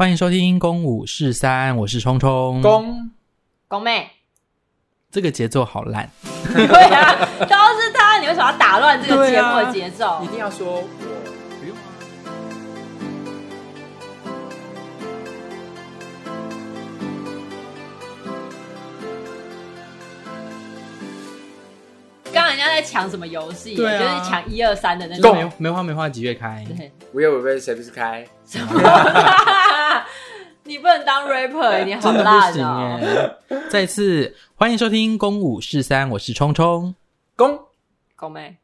欢迎收听《公五是三》，我是聪聪。公公妹，这个节奏好烂。对啊，都是他，你为什么要打乱这个节目的节奏？啊、一定要说我不用。刚刚人家在抢什么游戏？对啊，就是抢一二三的那种。梅梅花梅花几月开？对，五月五日谁不是开？你不能当 rapper，你好烂哦！再次欢迎收听《公五是三》，我是冲冲。公公妹，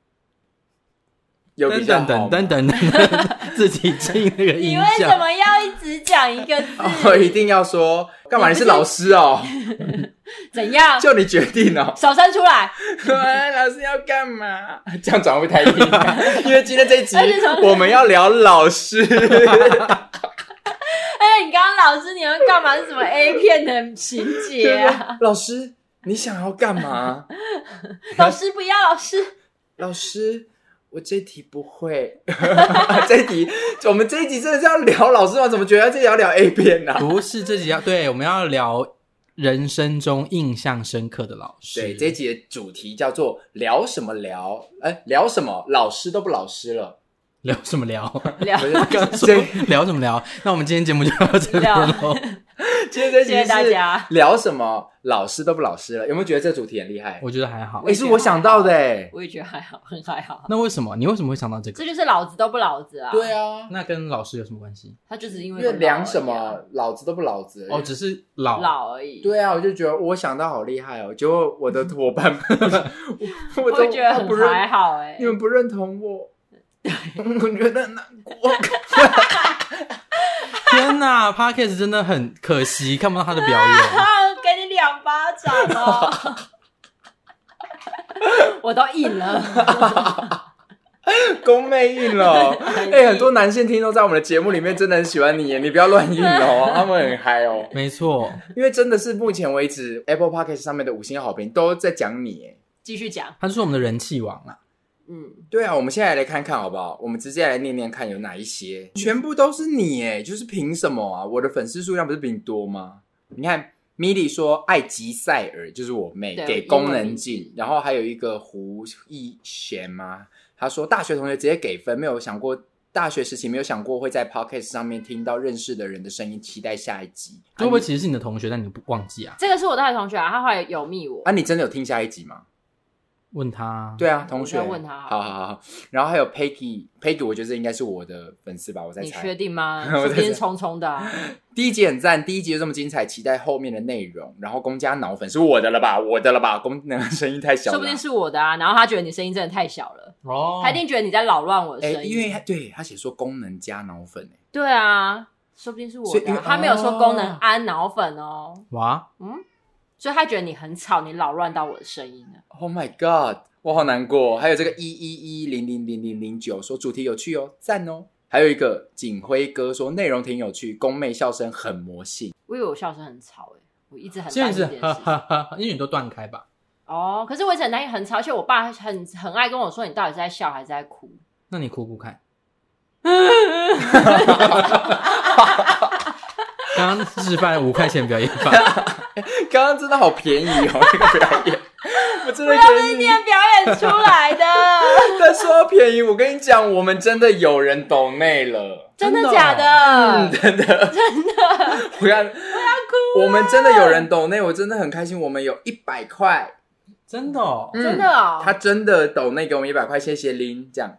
有比较等等等等，自己进那个音效。你为什么要一直讲一个字？我 一定要说，干嘛？你是老师哦？怎样？就你决定哦。手伸出来。对，老师要干嘛？这样转会太硬？因为今天这一集我们要聊老师。哎，你刚刚老师你要干嘛？是什么 A 片的情节啊？老师，你想要干嘛？老师不要，老师。老师，我这题不会。这题，我们这一集真的是要聊老师吗？怎么觉得这集要聊 A 片呢？不是，这集要对，我们要聊人生中印象深刻的老师。对，这一集的主题叫做聊什么聊？哎，聊什么？老师都不老师了。聊什么聊？聊刚说聊什么聊？那我们今天节目就到这边喽。今天这集是大家聊什么？老师都不老师了，有没有觉得这主题很厉害？我觉得还好，也是我想到的诶。我也觉得还好，很还好。那为什么？你为什么会想到这个？这就是老子都不老子啊！对啊，那跟老师有什么关系？他就只是因为因为量什么老子都不老子哦，只是老老而已。对啊，我就觉得我想到好厉害哦，结果我的伙伴们，我都觉得很还好诶。你们不认同我。我觉得难过。天哪，Podcast 真的很可惜，看不到他的表演。给你两巴掌哦！我都硬了，公妹硬了。哎、欸，很多男性听众在我们的节目里面真的很喜欢你，你不要乱硬哦，他们很嗨哦。没错，因为真的是目前为止 Apple Podcast 上面的五星好评都在讲你，哎，继续讲，他就是我们的人气王啊。嗯，对啊，我们现在来看看好不好？我们直接来念念看有哪一些，全部都是你哎，就是凭什么啊？我的粉丝数量不是比你多吗？你看，Milly 说爱吉塞尔就是我妹，给功能镜，然后还有一个胡一贤吗？他说大学同学直接给分，没有想过大学时期没有想过会在 Podcast 上面听到认识的人的声音，期待下一集。会不会其实是你的同学，但你不忘记啊？这个是我大学同学啊，他后来有密我啊，你真的有听下一集吗？问他，对啊，同学，问他，好好好，然后还有 Peggy，Peggy，我觉得这应该是我的粉丝吧，我在猜，你确定吗？我是匆匆的。第一集很赞，第一集就这么精彩，期待后面的内容。然后公家脑粉是我的了吧？我的了吧？公那个声音太小了，说不定是我的啊。然后他觉得你声音真的太小了，哦，他一定觉得你在扰乱我的声音。因为他对他写说功能加脑粉，对啊，说不定是我的，他没有说功能安脑粉哦。哇，嗯，所以他觉得你很吵，你扰乱到我的声音了。Oh my god！我好难过，还有这个一一一零零零零零九说主题有趣哦，赞哦。还有一个景辉哥说内容挺有趣，宫妹笑声很魔性。我以为我笑声很吵诶，我一直很担心这件事。哈哈哈，因为你都断开吧？哦，可是我一直很担心很吵，而且我爸很很爱跟我说，你到底是在笑还是在哭？那你哭哭看。刚刚示范五块钱表演法，刚刚真的好便宜哦，这个表演。我真的觉得我今天表演出来的。但说便宜，我跟你讲，我们真的有人抖内了，真的假的？嗯，真的，真的。我要，我要哭。我们真的有人抖内，我真的很开心。我们有一百块，真的，哦，真的哦。他真的抖内给我们一百块，谢谢林，这样。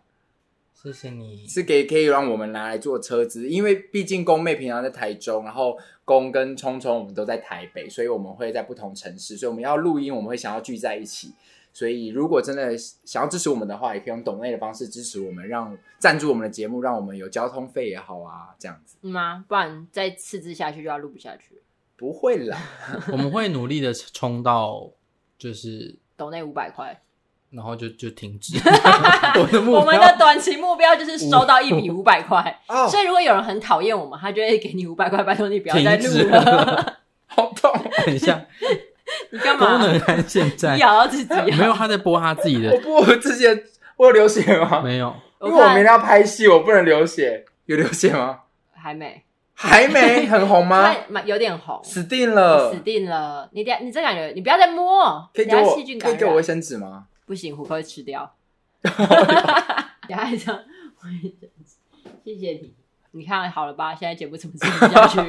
谢谢你，是给可以让我们拿来做车子，因为毕竟宫妹平常在台中，然后公跟聪聪我们都在台北，所以我们会在不同城市，所以我们要录音，我们会想要聚在一起。所以如果真的想要支持我们的话，也可以用懂内的方式支持我们，让赞助我们的节目，让我们有交通费也好啊，这样子。嗯吗？不然再次之下去就要录不下去。不会啦，我们会努力的冲到就是抖内五百块。然后就就停止。我的目标，我们的短期目标就是收到一笔五百块。哦，所以如果有人很讨厌我们，他就会给你五百块，拜托你不要再录了。好痛！等一下，你干嘛？不能看现在咬到自己？没有，他在播他自己的。我播我自己的，我有流血吗？没有，因为我明天要拍戏，我不能流血。有流血吗？还没。还没很红吗？有点红，死定了，死定了！你等，你这感觉，你不要再摸，可以给我可以给我卫生纸吗？不行，虎哥会吃掉。你还这样，谢谢你。你看好了吧？现在节目怎么继续下去？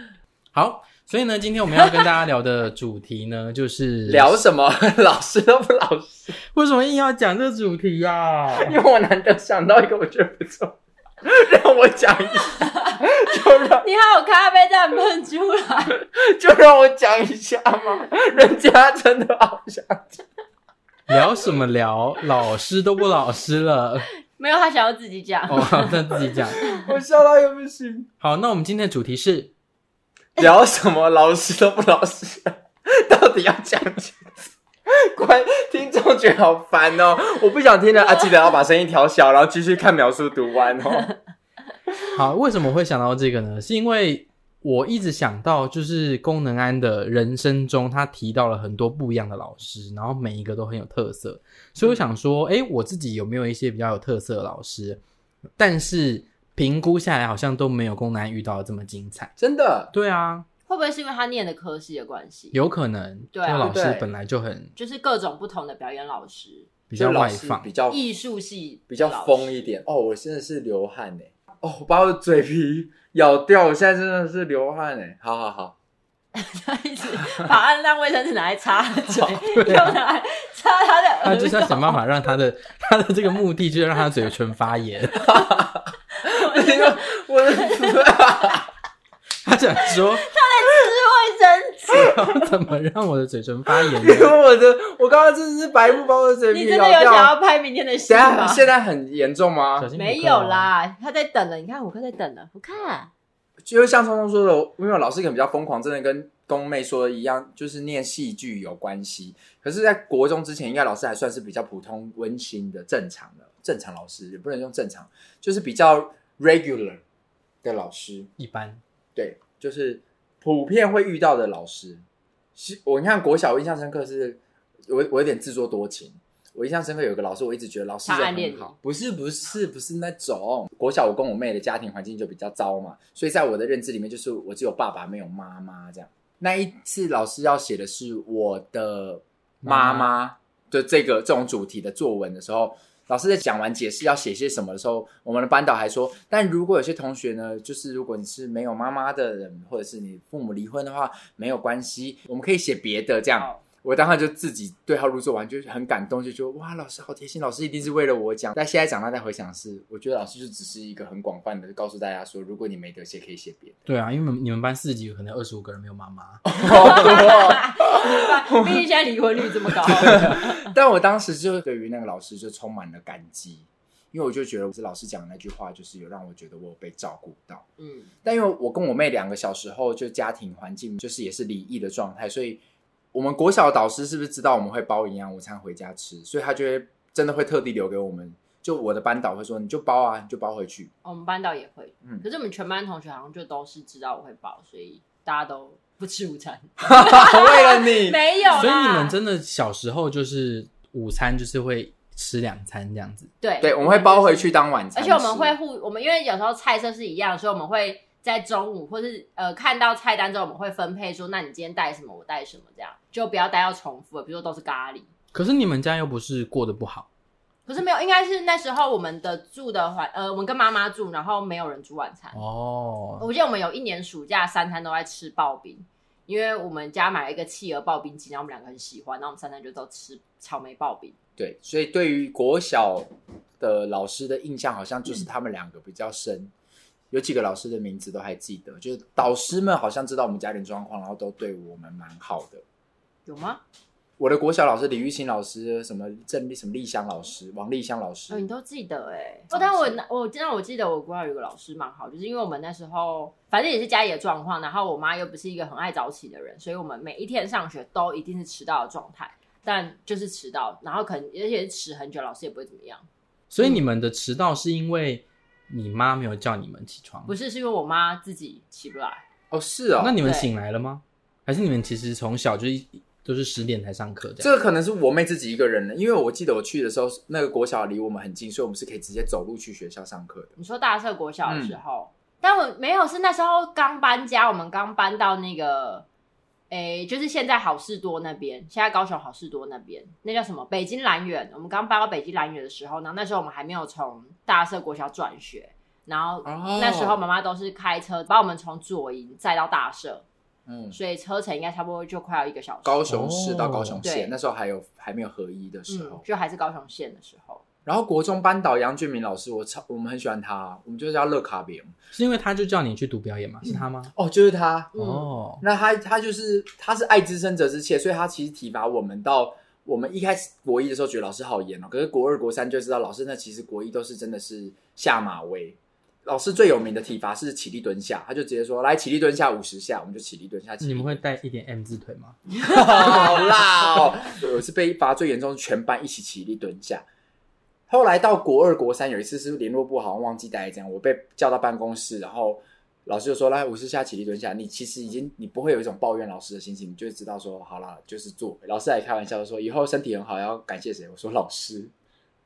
好，所以呢，今天我们要跟大家聊的主题呢，就是 聊什么？老师都不老实，为什么硬要讲这主题呀、啊？因为我难得想到一个我觉得不错，让我讲一下，就让你还有咖啡在喷出来，就让我讲一下嘛。人家真的好想讲，聊什么聊？老师都不老师了。没有，他想要自己讲。哦，他自己讲。我笑到也不行。好，那我们今天的主题是聊什么？老师都不老师，到底要讲什么？乖听众觉得好烦哦，我不想听了啊！记得要把声音调小，然后继续看描述读完哦。好，为什么会想到这个呢？是因为。我一直想到，就是功能安的人生中，他提到了很多不一样的老师，然后每一个都很有特色，所以我想说，哎、欸，我自己有没有一些比较有特色的老师？但是评估下来，好像都没有功能安遇到的这么精彩。真的？对啊。会不会是因为他念的科系的关系？有可能。对啊。老师本来就很，就是各种不同的表演老师，比较外放，比较艺术系，比较疯一点。哦，我现在是流汗哎。哦，我把我的嘴皮咬掉，我现在真的是流汗哎！好好好，他一直把按让卫生纸拿来擦 嘴，又拿来擦他的耳朵，他就是要想办法让他的 他的这个目的就是让他的嘴唇发炎。我的个，我的！他想说 他在吃卫生纸，怎么让我的嘴唇发炎？因为我的，我刚刚真的是白布把我的嘴皮咬掉。你真的有想要拍明天的戏吗？现在很严重吗？没有啦，他在等了。你看，我哥在等了。我看，就是像聪聪说的，因为老师可能比较疯狂，真的跟宫妹说的一样，就是念戏剧有关系。可是，在国中之前，应该老师还算是比较普通、温馨的、正常的正常老师，也不能用正常，就是比较 regular 的老师，一般。对，就是普遍会遇到的老师。是我你看国小，我印象深刻是，我我有点自作多情。我印象深刻有个老师，我一直觉得老师人很好。不是不是不是那种国小，我跟我妹的家庭环境就比较糟嘛，所以在我的认知里面，就是我只有爸爸没有妈妈这样。那一次老师要写的是我的妈妈的这个这种主题的作文的时候。老师在讲完解释要写些什么的时候，我们的班导还说：“但如果有些同学呢，就是如果你是没有妈妈的人，或者是你父母离婚的话，没有关系，我们可以写别的这样。”我当时就自己对号入座完，就很感动，就说：“哇，老师好贴心，老师一定是为了我讲。”但现在长大再回想是，我觉得老师就只是一个很广泛的告诉大家说，如果你没得写，可以写别的。对啊，因为你们班四级可能二十五个人没有妈妈，毕竟现在离婚率这么高。但我当时就对于那个老师就充满了感激，因为我就觉得是老师讲的那句话，就是有让我觉得我有被照顾到。嗯，但因为我跟我妹两个小时候就家庭环境就是也是离异的状态，所以。我们国小的导师是不是知道我们会包营养午餐回家吃？所以他就会真的会特地留给我们。就我的班导会说：“你就包啊，你就包回去。”我们班导也会，嗯。可是我们全班同学好像就都是知道我会包，所以大家都不吃午餐。为了你，没有。所以你们真的小时候就是午餐就是会吃两餐这样子？对对，我们会包回去当晚餐。而且我们会互，我们因为有时候菜色是一样，所以我们会。在中午，或是呃看到菜单之后，我们会分配说，那你今天带什么，我带什么，这样就不要带到重复的，比如说都是咖喱。可是你们家又不是过得不好，可是没有，应该是那时候我们的住的环，呃，我们跟妈妈住，然后没有人煮晚餐。哦，我记得我们有一年暑假三餐都在吃刨冰，因为我们家买了一个企鹅刨冰机，然后我们两个很喜欢，然后我们三餐就都吃草莓刨冰。对，所以对于国小的老师的印象，好像就是他们两个比较深。嗯有几个老师的名字都还记得，就是导师们好像知道我们家庭状况，然后都对我们蛮好的。有吗？我的国小老师李玉清老师，什么郑什么丽香老师，王丽香老师，哦，你都记得哎。哦，但我我真的我记得我国小有个老师蛮好，就是因为我们那时候反正也是家里的状况，然后我妈又不是一个很爱早起的人，所以我们每一天上学都一定是迟到的状态，但就是迟到，然后可能而且是迟很久，老师也不会怎么样。所以你们的迟到是因为？你妈没有叫你们起床？不是，是因为我妈自己起不来。哦，是哦。那你们醒来了吗？还是你们其实从小就都是十点才上课？这个可能是我妹自己一个人的，因为我记得我去的时候，那个国小离我们很近，所以我们是可以直接走路去学校上课的。你说大社国小的时候，嗯、但我没有，是那时候刚搬家，我们刚搬到那个，诶，就是现在好事多那边，现在高雄好事多那边，那叫什么？北京兰园。我们刚搬到北京兰园的时候，然后那时候我们还没有从大社国小转学，然后那时候妈妈都是开车把我们从左营载到大社。嗯，所以车程应该差不多就快要一个小时。高雄市到高雄县，哦、那时候还有还没有合一的时候，嗯，就还是高雄县的时候。然后国中班导杨俊明老师，我超我们很喜欢他，我们就叫乐卡饼，是因为他就叫你去读表演吗？是他吗？嗯、哦，就是他。嗯、哦，那他他就是他是爱之深责之切，所以他其实体罚我们到我们一开始国一的时候觉得老师好严哦，可是国二国三就知道老师那其实国一都是真的是下马威。老师最有名的体罚是起立蹲下，他就直接说：“来起立蹲下五十下，我们就起立蹲下。起立蹲下”你们会带一点 M 字腿吗？好辣哦！有一次被罚最严重，是全班一起起立蹲下。后来到国二、国三，有一次是联络部好像忘记带这样，我被叫到办公室，然后老师就说：“来五十下起立蹲下。”你其实已经你不会有一种抱怨老师的心情，你就知道说：“好啦，就是做。”老师还开玩笑说：“以后身体很好要感谢谁？”我说：“老师。”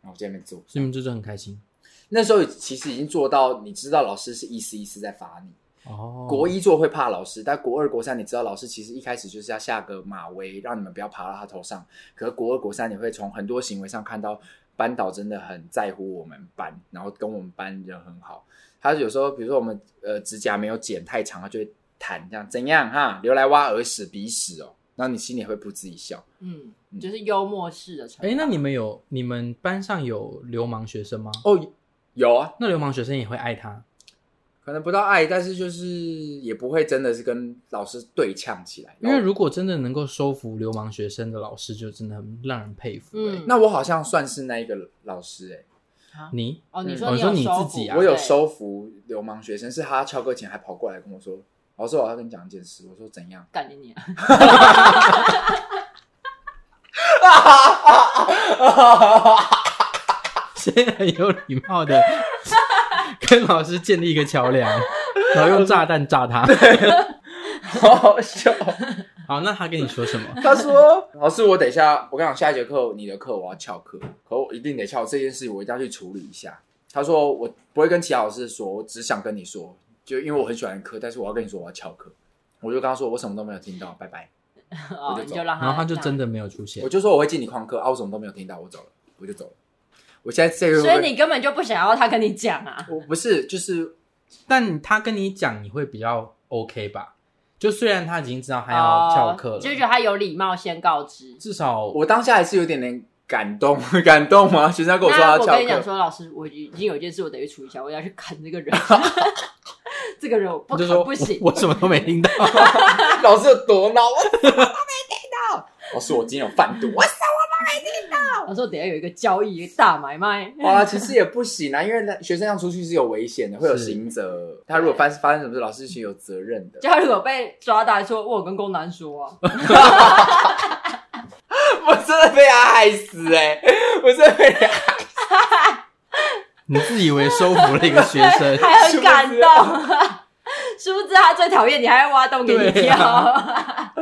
然后我在那边做，所以你们就是很开心。那时候其实已经做到，你知道老师是一丝一丝在罚你。哦，国一做会怕老师，但国二、国三你知道老师其实一开始就是要下个马威，让你们不要爬到他头上。可是国二、国三你会从很多行为上看到班导真的很在乎我们班，然后跟我们班人很好。他有时候比如说我们呃指甲没有剪太长，他就会弹这样怎样哈，留来挖耳屎鼻屎哦，然后你心里会不自己笑。嗯，就是幽默式的。哎，那你们有你们班上有流氓学生吗？哦。有啊，那流氓学生也会爱他，可能不到爱，但是就是也不会真的是跟老师对呛起来。因为如果真的能够收服流氓学生的老师，就真的很让人佩服。嗯，那我好像算是那一个老师哎、欸。你哦，你说你说你自己啊？我有收服流氓学生，是他翘课前还跑过来跟我说：“老师，我要跟你讲一件事。”我说：“怎样？” 干你你啊！先很有礼貌的跟老师建立一个桥梁，然后用炸弹炸他，好好笑。好，那他跟你说什么？他说：“老师，我等一下，我跟你讲，下一节课你的课我要翘课，可我一定得翘这件事，我一定要去处理一下。”他说：“我不会跟其他老师说，我只想跟你说，就因为我很喜欢课，但是我要跟你说我要翘课。”我就跟他说：“我什么都没有听到，拜拜。”哦，我就走，就让他，然后他就真的没有出现。我就说我会进你旷课啊，我什么都没有听到，我走了，我就走了。我现在这个，所以你根本就不想要他跟你讲啊？我不是，就是，但他跟你讲，你会比较 OK 吧？就虽然他已经知道他要翘课了，哦，就觉得他有礼貌，先告知。至少我当下还是有点点感动，感动吗？学生跟我说他翘课，我跟你讲说，老师，我已经有一件事我得去处理一下，我要去砍这个人。这个人我不砍不行，我，我什么都没听到。老师有多恼，我什么都没听到。老师，我今天有贩毒，我没听到。他说，等下有一个交易，一个大买卖。哇，其实也不行啊，因为学生要出去是有危险的，会有刑责。他如果发发生什么事，老师是有责任的。就他如果被抓到，说我有跟公男说啊，我真的被他害死哎、欸！我真的被他害死。你自以为收服了一个学生，还很感动。殊不知他最讨厌你，还要挖洞给你跳。啊、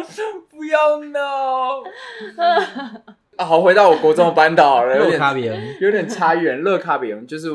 不要闹！啊，好，回到我国中的班导了，有点差别有点差远。乐卡比恩就是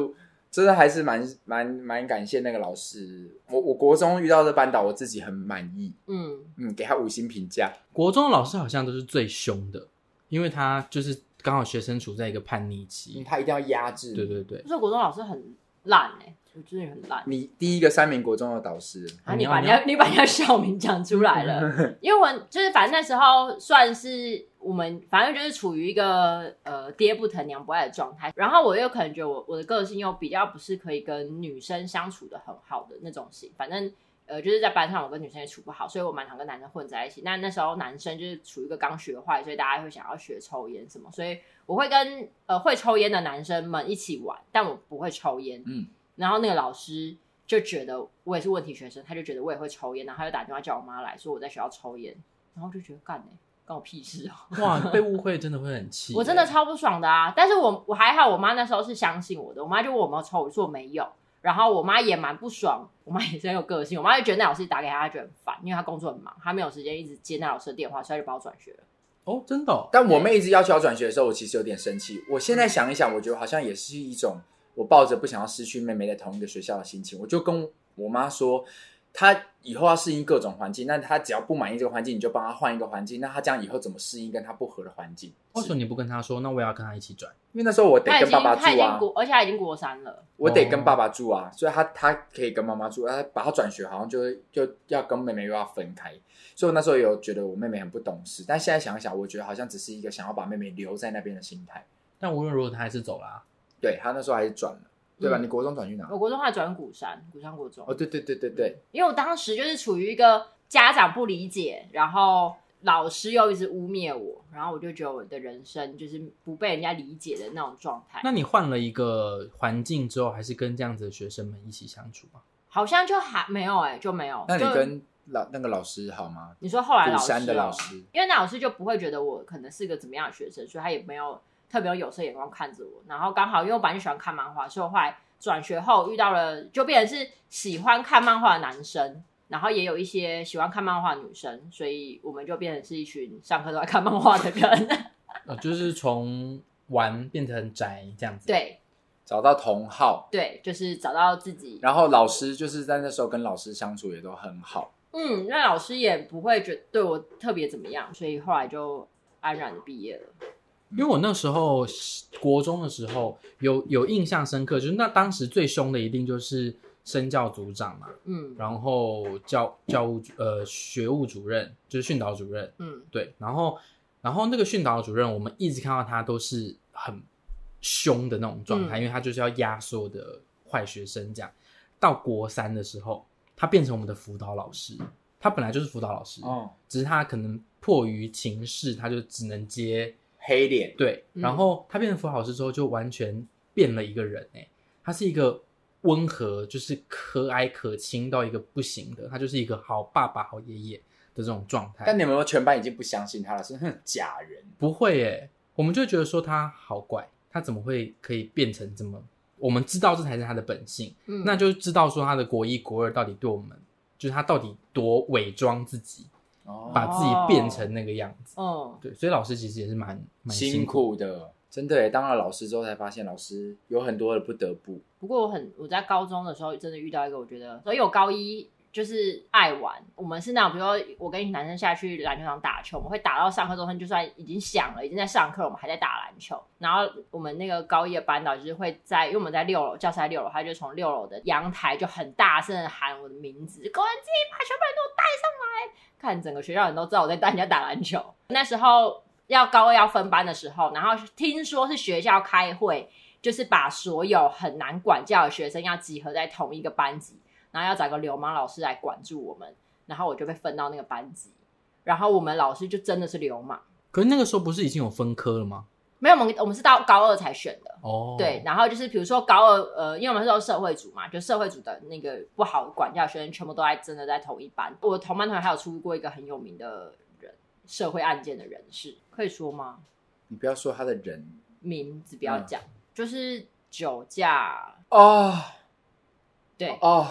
真的还是蛮蛮蛮感谢那个老师。我我国中遇到的班导，我自己很满意。嗯嗯，给他五星评价。国中的老师好像都是最凶的，因为他就是刚好学生处在一个叛逆期，他一定要压制。对对对，所以国中老师很烂哎、欸。我真的很烂。你第一个三名国中的导师啊，你把人家你把人家校名讲出来了，因为我就是反正那时候算是我们反正就是处于一个呃爹不疼娘不爱的状态，然后我又可能觉得我我的个性又比较不是可以跟女生相处的很好的那种型，反正呃就是在班上我跟女生也处不好，所以我蛮常跟男生混在一起。那那时候男生就是处于一个刚学坏，所以大家会想要学抽烟什么，所以我会跟呃会抽烟的男生们一起玩，但我不会抽烟。嗯。然后那个老师就觉得我也是问题学生，他就觉得我也会抽烟，然后他就打电话叫我妈来说我在学校抽烟，然后就觉得干呢、欸，关我屁事哦！哇，被误会真的会很气，我真的超不爽的啊！但是我我还好，我妈那时候是相信我的，我妈就问我有没有抽，我说我没有，然后我妈也蛮不爽，我妈也是很有个性，我妈就觉得那老师打给她，她觉得很烦，因为她工作很忙，她没有时间一直接那老师的电话，所以她就把我转学了。哦，真的、哦？但我妹一直要求要转学的时候，我其实有点生气。我现在想一想，我觉得好像也是一种。我抱着不想要失去妹妹在同一个学校的心情，我就跟我妈说。她以后要适应各种环境，那她只要不满意这个环境，你就帮她换一个环境。那她这样以后怎么适应跟她不合的环境？为什么你不跟她说？那我也要跟她一起转，因为那时候我得跟爸爸住啊。他已经国，而且他已经国三了，我得跟爸爸住啊，所以他他可以跟妈妈住。他把他转学，好像就就要跟妹妹又要分开。所以我那时候有觉得我妹妹很不懂事，但现在想一想，我觉得好像只是一个想要把妹妹留在那边的心态。但无论如何，她还是走了啊。对，他那时候还是转了。对吧？嗯、你国中转去哪？我国中还转鼓山，鼓山国中。哦，对对对对对。因为我当时就是处于一个家长不理解，然后老师又一直污蔑我，然后我就觉得我的人生就是不被人家理解的那种状态。那你换了一个环境之后，还是跟这样子的学生们一起相处吗？好像就还没有哎、欸，就没有。那你跟老那个老师好吗？你说后来老师、哦、鼓山的老师，因为那老师就不会觉得我可能是个怎么样的学生，所以他也没有特别有有色眼光看着我。然后刚好因为我本来就喜欢看漫画，所以我后来。转学后遇到了，就变成是喜欢看漫画的男生，然后也有一些喜欢看漫画的女生，所以我们就变成是一群上课都在看漫画的人。呃，就是从玩变成宅这样子。对，找到同好。对，就是找到自己。然后老师就是在那时候跟老师相处也都很好。嗯，那老师也不会觉得对我特别怎么样，所以后来就安然的毕业了。因为我那时候国中的时候有有印象深刻，就是那当时最凶的一定就是身教组长嘛，嗯，然后教教务呃学务主任就是训导主任，嗯，对，然后然后那个训导主任我们一直看到他都是很凶的那种状态，嗯，因为他就是要压缩的坏学生这样。到国三的时候，他变成我们的辅导老师，他本来就是辅导老师，哦，只是他可能迫于情势，他就只能接。黑脸对，然后他变成辅导老师之后，就完全变了一个人哎、欸，他是一个温和，就是可蔼可亲到一个不行的，他就是一个好爸爸、好爷爷的这种状态。但你们说全班已经不相信他了，是哼假人。不会哎、欸，我们就觉得说他好怪，他怎么会可以变成这么？我们知道这才是他的本性，嗯，那就知道说他的国一国二到底对我们，就是他到底多伪装自己。把自己变成那个样子，哦，对，所以老师其实也是蛮蛮辛苦的，真的。当了老师之后，才发现老师有很多的不得不。不过我很我在高中的时候真的遇到一个，我觉得，所以我高一就是爱玩。我们是那种，比如说我跟一群男生下去篮球场打球，我们会打到上课钟声，就算已经响了，已经在上课，我们还在打篮球。然后我们那个高一的班导就是会在，因为我们在六楼，教室在六楼，他就从六楼的阳台就很大声的喊我的名字，高安基，把全部人都带上来。看整个学校人都知道我在带人家打篮球。那时候要高二要分班的时候，然后听说是学校开会，就是把所有很难管教的学生要集合在同一个班级，然后要找个流氓老师来管住我们。然后我就被分到那个班级，然后我们老师就真的是流氓。可是那个时候不是已经有分科了吗？没有，我们我们是到高二才选的哦。Oh. 对，然后就是比如说高二，呃，因为我们是都社会组嘛，就社会组的那个不好管教学生全部都在真的在同一班。我同班同学还有出过一个很有名的人，社会案件的人士，可以说吗？你不要说他的人名字，不要讲，嗯、就是酒驾哦。Oh. 对哦，oh.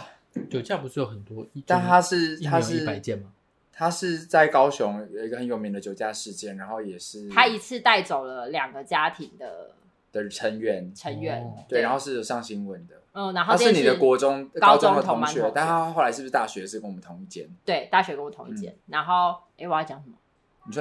酒驾不是有很多，但他是他是一百件吗？他是在高雄有一个很有名的酒驾事件，然后也是他一次带走了两个家庭的的成员成员，哦、对，然后是有上新闻的。嗯，然后他是你的国中高中的同学，同同学，但他后来是不是大学是跟我们同一间？对，大学跟我同一间。嗯、然后，哎，我要讲什么？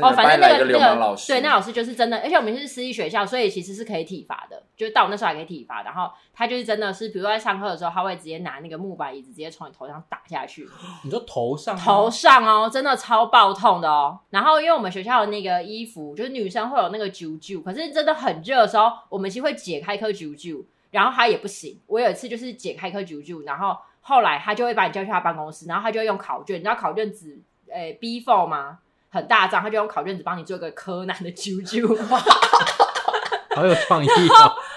哦，反正那个那个对，那老师就是真的，而且我们是私立学校，所以其实是可以体罚的。就是到我那时候还可以体罚，然后他就是真的是，比如说在上课的时候，他会直接拿那个木板椅子直接从你头上打下去。你说头上？头上哦，真的超爆痛的哦。然后因为我们学校的那个衣服，就是女生会有那个啾啾，可是真的很热的时候，我们其实会解开一颗啾啾，然后他也不行。我有一次就是解开一颗啾啾，然后后来他就会把你叫去他办公室，然后他就会用考卷，你知道考卷纸诶 b for 吗？很大张，他就用考卷子帮你做一个柯南的啾啾，好有创意哦！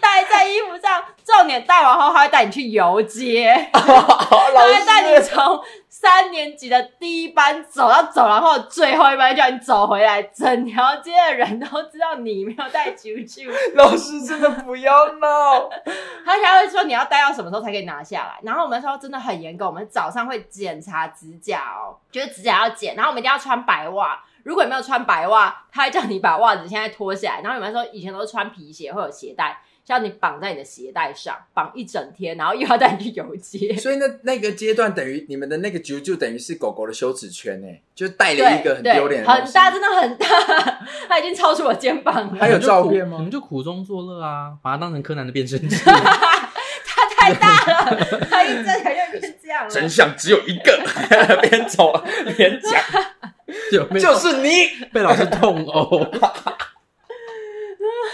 戴在衣服上，重点戴完后，他会带你去游街，他会带你从三年级的第一班走到走廊后最后一班，叫你走回来，整条街的人都知道你没有带啾啾。老师真的不要闹，他还会说你要戴到什么时候才可以拿下来。然后我们说真的很严格，我们早上会检查指甲哦，就是指甲要剪，然后我们一定要穿白袜。如果你没有穿白袜，他会叫你把袜子现在脱下来。然后你们说以前都是穿皮鞋会有鞋带，叫你绑在你的鞋带上，绑一整天，然后又要带你去游街。所以那那个阶段等于你们的那个局就等于是狗狗的羞耻圈呢，就带了一个很丢脸的，很大，真的很大，它已经超出我肩膀了。还有照片吗？我们就苦中作乐啊，把它当成柯南的变身器。它太大了，它一站起来就变这样了。真相只有一个，边走边讲，就就是你被老师痛殴。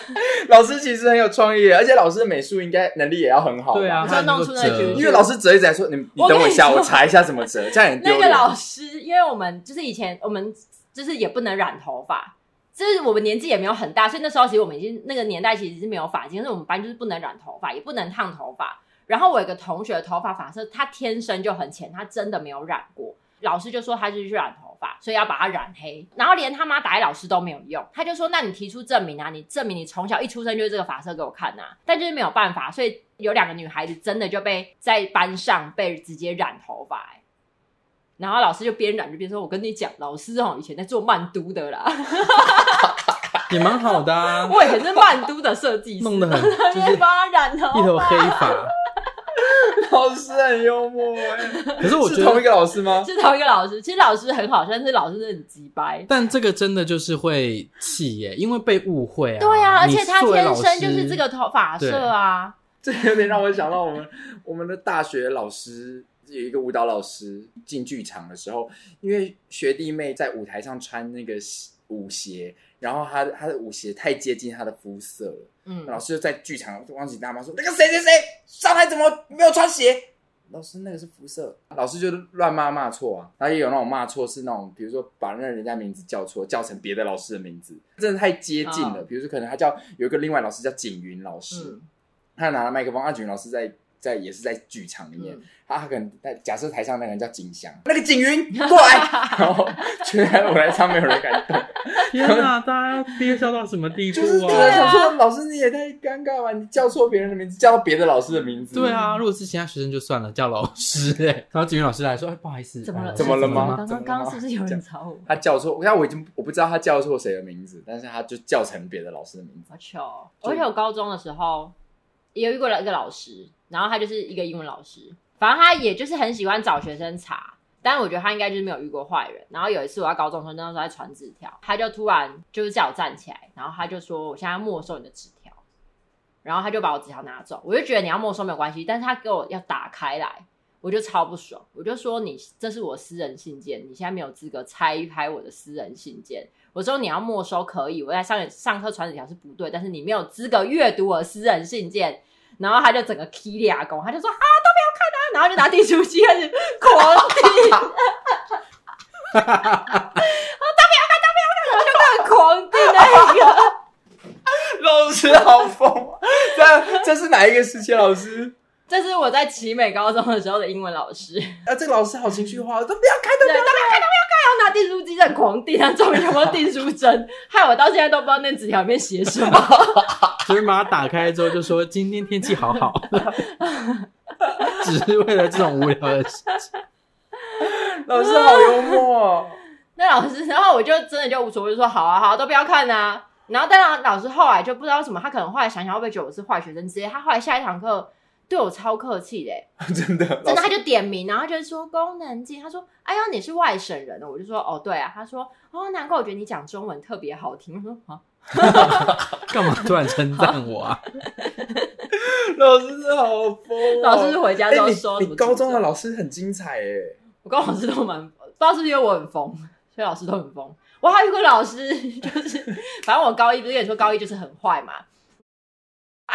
老师其实很有创意，而且老师的美术应该能力也要很好。对啊，他弄出那个，因为老师折一折说：“你你等我一下，我，查一下怎么折。”这样很。那个老师，因为我们就是以前我们就是也不能染头发，就是我们年纪也没有很大，所以那时候其实我们已经那个年代其实是没有发型，但是我们班就是不能染头发，也不能烫头发。然后我有个同学的头发发色，他天生就很浅，他真的没有染过。老师就说他就是去染头发，所以要把它染黑。然后连他妈打给老师都没有用，他就说：“那你提出证明啊，你证明你从小一出生就是这个发色给我看呐、啊。”但就是没有办法，所以有两个女孩子真的就被在班上被直接染头发、欸。然后老师就边染就边说：“我跟你讲，老师哦，以前在做曼都的啦，也蛮好的啊。我以前是曼都的设计师，弄得很就是 帮他染头，一头黑发。” 老师很幽默哎，可是我觉得是同一个老师吗？是同一个老师。其实老师很好，但是老师是很机掰。但这个真的就是会气耶，因为被误会啊。对啊，而且他天生就是这个头发色啊。这有点让我想到我们我们的大学老师有一个舞蹈老师进剧场的时候，因为学弟妹在舞台上穿那个舞鞋，然后他他的舞鞋太接近他的肤色了。嗯，老师就在剧场忘记大妈说：“那个谁谁谁上台怎么没有穿鞋？”老师那个是辐射，老师就乱骂骂错啊。然后也有那种骂错是那种，比如说把那人家名字叫错，叫成别的老师的名字，真的太接近了。哦、比如说可能他叫有一个另外老师叫景云老师，嗯、他拿了麦克风，阿景云老师在在也是在剧场里面。嗯他可能在假设台上那个人叫景祥，那个景云过来，然后全台舞台上没有人敢动。天哪，大家要憋笑到什么地步啊？就是觉得想说，老师你也太尴尬了，你叫错别人的名字，叫别的老师的名字。对啊，如果是其他学生就算了，叫老师哎、欸。然后景云老师来说，哎，不好意思，怎么了？怎么了吗？刚刚刚刚是不是有人吵我？他叫错，我我已经我不知道他叫错谁的名字，但是他就叫成别的老师的名字。好巧，而且我高中的时候也有遇过一个老师，然后他就是一个英文老师。反正他也就是很喜欢找学生查，但是我觉得他应该就是没有遇过坏人。然后有一次我在高中的时候，那时候在传纸条，他就突然就是叫我站起来，然后他就说：“我现在要没收你的纸条。”然后他就把我纸条拿走，我就觉得你要没收没有关系，但是他给我要打开来，我就超不爽，我就说：“你这是我私人信件，你现在没有资格拆开我的私人信件。”我说：“你要没收可以，我在上上课传纸条是不对，但是你没有资格阅读我的私人信件。”然后他就整个踢俩公，他就说：“啊，都不要看啊！” 然后就拿订书机开始狂递，哈哈哈哈哈！都不要看，都不要看，然后就开始狂递那个。老师好疯！这这是哪一个时期老师？这是我在奇美高中的时候的英文老师。啊，这个老师好情绪化，都不要看，都不要看，都不要看，拿订书机在狂订，他终于有没有订书针？害我到现在都不知道那纸条里面写什么。所以把它打开之后，就说今天天气好好，只是为了这种无聊的事情。老师好幽默。那老师，然后我就真的就无所谓，就说好啊，好啊，都不要看啊。然后，当然老师后来就不知道什么，他可能后来想想会不会觉得我是坏学生之类，他后来下一堂课。对我超客气的，真的，真的，他就点名，然后就说功能机，他说：“哎呦，你是外省人哦。”我就说：“哦，对啊。”他说：“哦，难怪我觉得你讲中文特别好听。”我说：“啊，干嘛突然称赞我啊？” 老师是好疯，老师是回家就说：“你高中的老师很精彩哎。”我高中老师都蛮，不知道是不是因为我很疯，所以老师都很疯。我还有一个老师，就是反正我高一不是跟你说高一就是很坏嘛。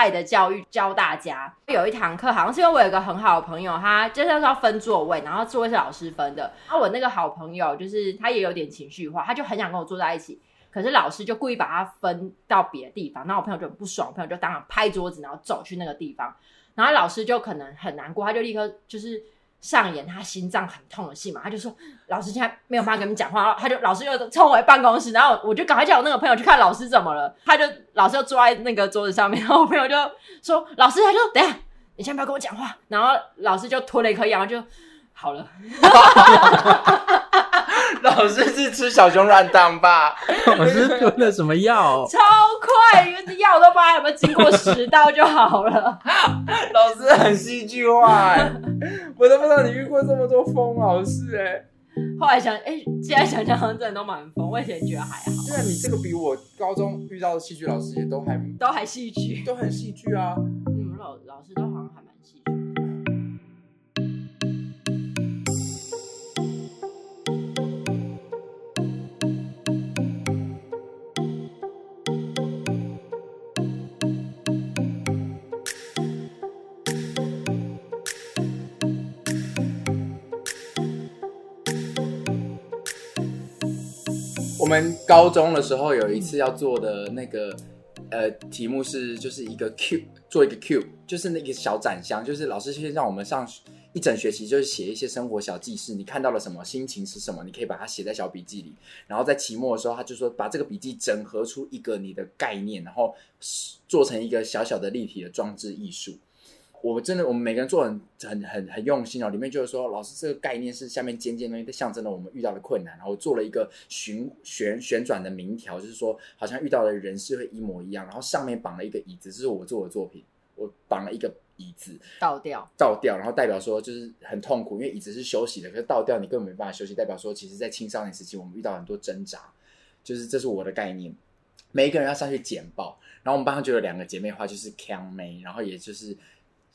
爱的教育教大家，有一堂课好像是因为我有一个很好的朋友，他就是要分座位，然后座位是老师分的。然后我那个好朋友就是他也有点情绪化，他就很想跟我坐在一起，可是老师就故意把他分到别的地方。那我朋友就很不爽，我朋友就当场拍桌子，然后走去那个地方。然后老师就可能很难过，他就立刻就是。上演他心脏很痛的戏嘛，他就说老师现在没有办法跟你们讲话，他就老师又冲回办公室，然后我就赶快叫我那个朋友去看老师怎么了，他就老师就坐在那个桌子上面，然后我朋友就说老师，他就说等下，你先不要跟我讲话，然后老师就吞了一颗药，然后就好了。老 老师是吃小熊软糖吧？老师吞了什么药？超快，因为药都不知道有没有经过食道就好了。老师很戏剧化，我都不知道你遇过这么多疯老师哎。后来想，哎，现在想想好像真的都蛮疯，我以前觉得还好。对啊，你这个比我高中遇到的戏剧老师也都还都还戏剧，都很戏剧啊。嗯，老老师都好像我们高中的时候有一次要做的那个呃题目是就是一个 cube 做一个 cube 就是那个小展箱，就是老师先让我们上一整学期就是写一些生活小记事，你看到了什么，心情是什么，你可以把它写在小笔记里，然后在期末的时候他就说把这个笔记整合出一个你的概念，然后做成一个小小的立体的装置艺术。我真的，我们每个人做很很很很用心哦。里面就是说，老师这个概念是下面尖尖东西，它象征了我们遇到的困难。然后做了一个旋旋旋转的铭条，就是说，好像遇到的人是会一模一样。然后上面绑了一个椅子，这是我做的作品。我绑了一个椅子，倒掉，倒掉，然后代表说就是很痛苦，因为椅子是休息的，可是倒掉你根本没办法休息，代表说其实在青少年时期我们遇到很多挣扎。就是这是我的概念。每一个人要上去简报，然后我们班上就有两个姐妹花，就是 Kang 妹，然后也就是。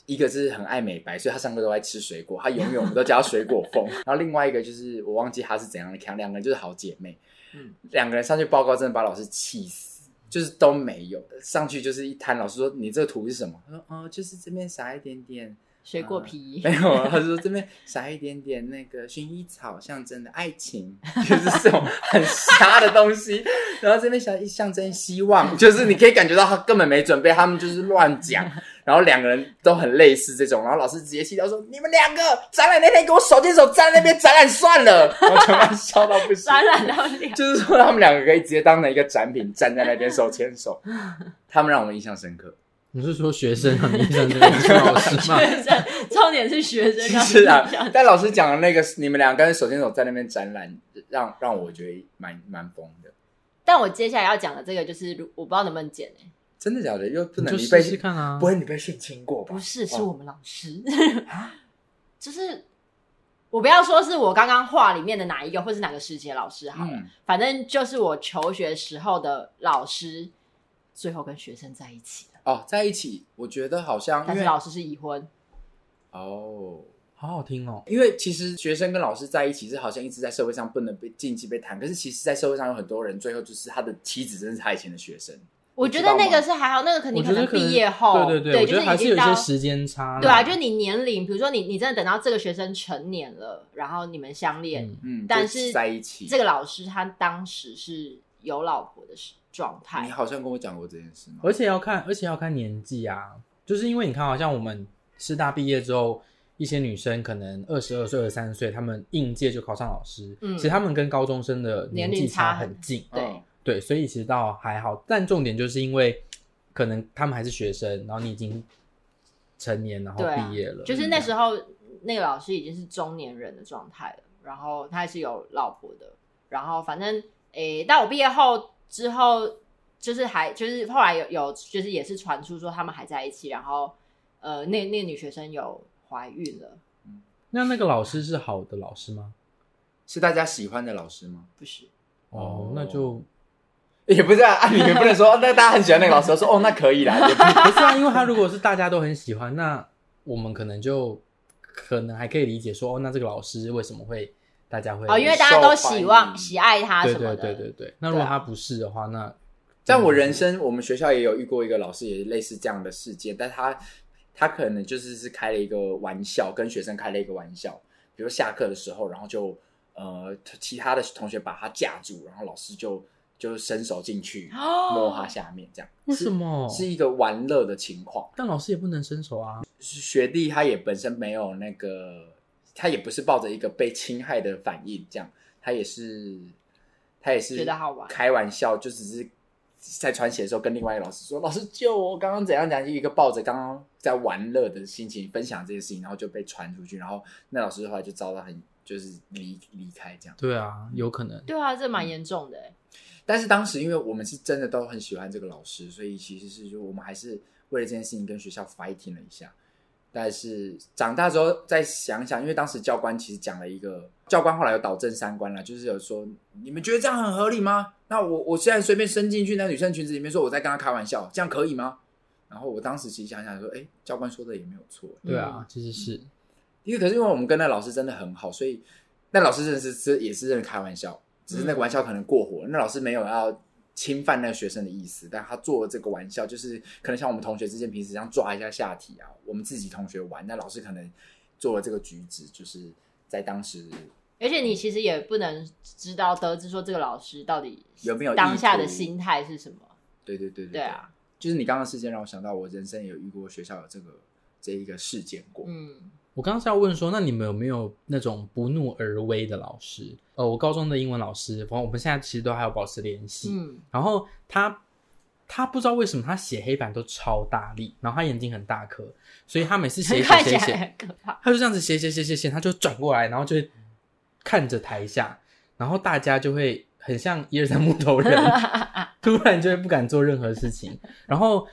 一个是很爱美白，所以他上课都爱吃水果，他永远我们都叫他水果风。然后另外一个就是我忘记他是怎样的，两两个人就是好姐妹，嗯，两个人上去报告，真的把老师气死，就是都没有，上去就是一摊，老师说你这个图是什么？他说哦，就是这边撒一点点。水果皮、呃、没有啊，他说这边撒一点点那个薰衣草，象征的爱情，就是这种很瞎的东西。然后这边想象征希望，就是你可以感觉到他根本没准备，他们就是乱讲。然后两个人都很类似这种，然后老师直接气到说：“你们两个展览那天给我手牵手站在那边展览算了。”然后全班笑到不行。展览到两，就是说他们两个可以直接当成一个展品站在那边手牵手，他们让我们印象深刻。你是说学生让你印象深刻，是老师吗？学生，重点是学生。是啊，但老师讲的那个，你们两个人手牵手在那边展览，让让我觉得蛮蛮疯的。但我接下来要讲的这个，就是我不知道能不能剪。真的假的？又不能你试试看啊？不会你被性侵过吧？不是，是我们老师。就是我不要说是我刚刚画里面的哪一个，或是哪个师姐老师好了，嗯、反正就是我求学时候的老师，最后跟学生在一起。哦，在一起，我觉得好像，但是老师是已婚。哦，好好听哦。因为其实学生跟老师在一起是好像一直在社会上不能被禁忌被谈，可是其实，在社会上有很多人最后就是他的妻子，真的是他以前的学生。我觉得那个是还好，那个肯定可能毕业后，对对对，就是还是有一些时间差。对啊，就是你年龄，比如说你你真的等到这个学生成年了，然后你们相恋，嗯，但是在一起，这个老师他当时是有老婆的时。状态，你好像跟我讲过这件事吗？而且要看，而且要看年纪啊，就是因为你看，好像我们师大毕业之后，一些女生可能二十二岁、二十三岁，她们应届就考上老师，嗯，其实她们跟高中生的年纪差很近，对、嗯、对，所以其实倒还好。但重点就是因为可能他们还是学生，然后你已经成年，然后毕业了，啊、就是那时候那个老师已经是中年人的状态了，然后他还是有老婆的，然后反正诶，但我毕业后。之后就是还就是后来有有就是也是传出说他们还在一起，然后呃那那个女学生有怀孕了。嗯，那那个老师是好的老师吗？是大家喜欢的老师吗？不是。哦，那就也不是啊，啊你们不能说 那大家很喜欢那个老师，说哦那可以啦，也不，不是啊，因为他如果是大家都很喜欢，那我们可能就可能还可以理解说哦，那这个老师为什么会？大家会哦，因为大家都希望喜爱他什么的。对对对对对。那如果他不是的话，那在我人生，我们学校也有遇过一个老师，也类似这样的事件，但他他可能就是是开了一个玩笑，跟学生开了一个玩笑，比如下课的时候，然后就呃其他的同学把他架住，然后老师就就伸手进去摸他下面，这样为什么是一个玩乐的情况？但老师也不能伸手啊，学弟他也本身没有那个。他也不是抱着一个被侵害的反应，这样，他也是，他也是觉得好玩，开玩笑，就只是在传鞋的时候跟另外一个老师说：“老师救我，刚刚怎样讲？”就一个抱着刚刚在玩乐的心情分享这件事情，然后就被传出去，然后那老师后来就遭到很就是离离开这样。对啊，有可能。对啊，这蛮严重的。但是当时因为我们是真的都很喜欢这个老师，所以其实是就我们还是为了这件事情跟学校 fighting 了一下。但是长大之后再想想，因为当时教官其实讲了一个，教官后来有导正三观了，就是有说你们觉得这样很合理吗？那我我现在随便伸进去那女生裙子里面说我在跟她开玩笑，这样可以吗？然后我当时其实想想说，哎，教官说的也没有错。对啊，其实是因为可是因为我们跟那老师真的很好，所以那老师真的是是也是认开玩笑，只是那个玩笑可能过火，那老师没有要。侵犯那个学生的意思，但他做了这个玩笑，就是可能像我们同学之间平时这样抓一下下体啊，我们自己同学玩，那老师可能做了这个举止，就是在当时。而且你其实也不能知道得知说这个老师到底有没有当下的心态是什么。对对对对，对啊，就是你刚刚事件让我想到，我人生也有遇过学校有这个这一个事件过。嗯。我刚刚是要问说，那你们有没有那种不怒而威的老师？呃，我高中的英文老师，反正我们现在其实都还有保持联系。嗯，然后他他不知道为什么他写黑板都超大力，然后他眼睛很大颗，所以他每次写写写写，他就这样子写写写写写，他就转过来，然后就会看着台下，然后大家就会很像一二三木头人，突然就会不敢做任何事情，然后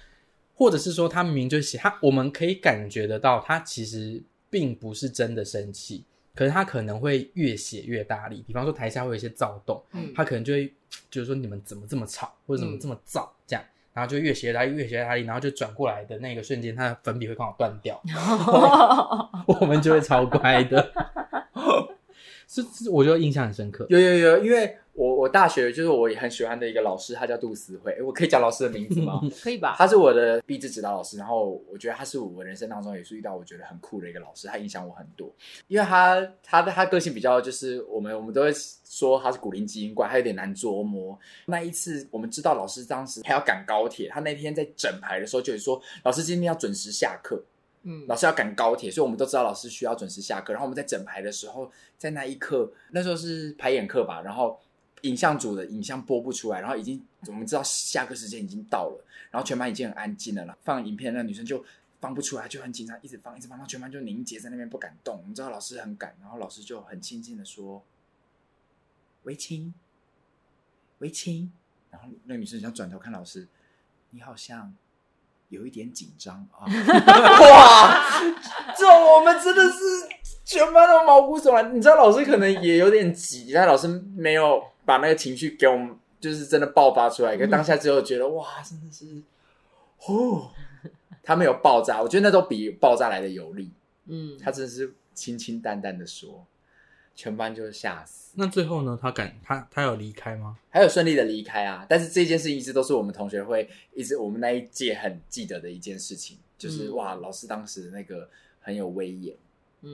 或者是说他明明就写他，我们可以感觉得到他其实。并不是真的生气，可是他可能会越写越大力。比方说台下会有一些躁动，嗯，他可能就会就是说你们怎么这么吵，或者怎么这么躁，嗯、这样，然后就越写越大力，越写越大力，然后就转过来的那个瞬间，他的粉笔会刚好断掉，我们就会超乖的。是，是，我觉得印象很深刻。有有有，因为。我我大学就是我也很喜欢的一个老师，他叫杜思慧。我可以讲老师的名字吗？可以吧。他是我的毕制指导老师，然后我觉得他是我人生当中也是遇到我觉得很酷的一个老师，他影响我很多。因为他他的他个性比较就是我们我们都会说他是古灵精怪，他有点难琢磨。那一次我们知道老师当时还要赶高铁，他那天在整排的时候就是说老师今天要准时下课。嗯，老师要赶高铁，所以我们都知道老师需要准时下课。然后我们在整排的时候，在那一刻，那时候是排演课吧，然后。影像组的影像播不出来，然后已经我们知道下课时间已经到了，然后全班已经很安静了。放影片的那女生就放不出来，就很紧张，一直放一直放，然后全班就凝结在那边不敢动。我们知道老师很赶，然后老师就很轻轻的说：“维青，维青。”然后那女生想转头看老师，你好像有一点紧张啊！哇，这我们真的是全班都毛骨悚然。你知道老师可能也有点急，但老师没有。把那个情绪给我们，就是真的爆发出来。可当下之后觉得，哇，真的是，哦，他没有爆炸，我觉得那都比爆炸来的有力。嗯，他真的是清清淡淡的说，全班就是吓死。那最后呢？他敢，他他有离开吗？还有顺利的离开啊！但是这件事情一直都是我们同学会一直我们那一届很记得的一件事情，就是、嗯、哇，老师当时那个很有威严。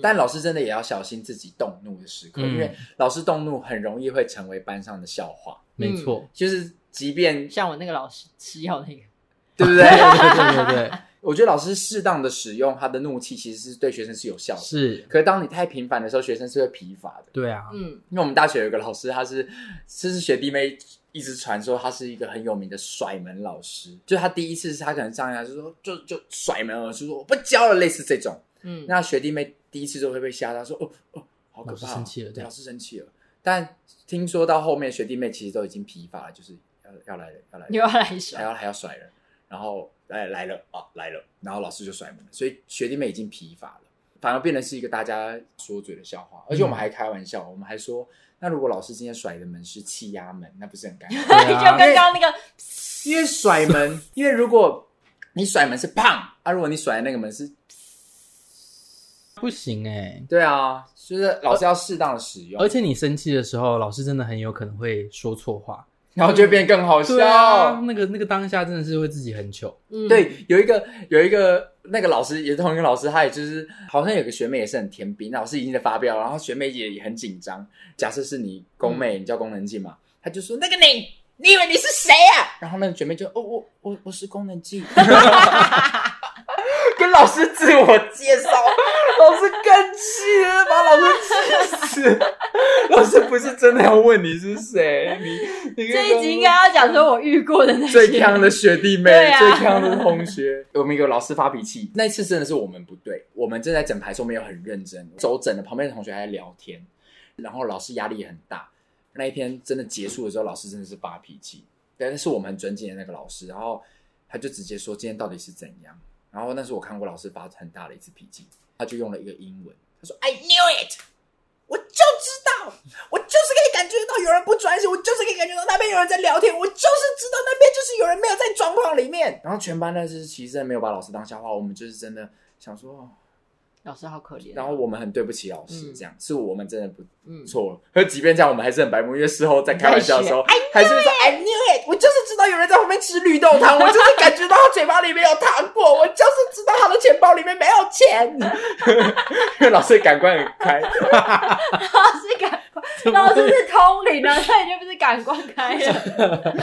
但老师真的也要小心自己动怒的时刻，嗯、因为老师动怒很容易会成为班上的笑话。没错，就是即便像我那个老师吃药那个，对不对？对对对对，我觉得老师适当的使用他的怒气，其实是对学生是有效的。是，可是当你太频繁的时候，学生是会疲乏的。对啊，嗯，因为我们大学有一个老师，他是就是学弟妹一直传说他是一个很有名的甩门老师，就他第一次是他可能上来就说就就甩门而出，说我不教了，类似这种。嗯，那学弟妹第一次就会被吓到，说哦哦，好可怕，老师生气了，对，老师生气了。但听说到后面，学弟妹其实都已经疲乏了，就是要要来了，要来了，又要来甩，还要还要甩人，然后来来了啊来了，然后老师就甩门了，所以学弟妹已经疲乏了，反而变成是一个大家说嘴的笑话。而且我们还开玩笑，我们还说，那如果老师今天甩的门是气压门，那不是很尴尬？就刚刚那个，因为甩门，因为如果你甩门是砰啊，如果你甩的那个门是。不行哎、欸，对啊，就是老师要适当的使用，而且你生气的时候，老师真的很有可能会说错话，然后就变更好笑。啊、那个那个当下真的是会自己很糗。嗯，对，有一个有一个那个老师也是同一个老师，他也就是好像有个学妹也是很甜逼，老师已经在发飙，然后学妹也也很紧张。假设是你宫妹，嗯、你叫宫能静嘛，他就说那个你，你以为你是谁啊？然后那个学妹就哦，我我我是功能静。跟老师自我介绍，老师更气了，把老师气死。老师不是真的要问你是谁，你你这一集应该要讲说我遇过的那些最强的学弟妹，啊、最强的同学。我们一个老师发脾气，那一次真的是我们不对，我们正在整排时候没有很认真，走整的，旁边的同学还在聊天。然后老师压力也很大。那一天真的结束的时候，老师真的是发脾气，但是我们很尊敬的那个老师，然后他就直接说今天到底是怎样。然后那是我看过老师发很大的一次脾气，他就用了一个英文，他说 “I knew it”，我就知道，我就是可以感觉到有人不专心，我就是可以感觉到那边有人在聊天，我就是知道那边就是有人没有在状况里面。然后全班那是其实没有把老师当笑话，我们就是真的想说。老师好可怜，然后我们很对不起老师，这样、嗯、是我们真的不错了。可、嗯、即便这样，我们还是很白目，因为事后在开玩笑的时候，还是说 I knew it，我就是知道有人在后面吃绿豆汤，我就是感觉到他嘴巴里面有糖果，我就是知道他的钱包里面没有钱。因为老师感官很开，老师感官，老师是通灵的，他已经不是感官开了，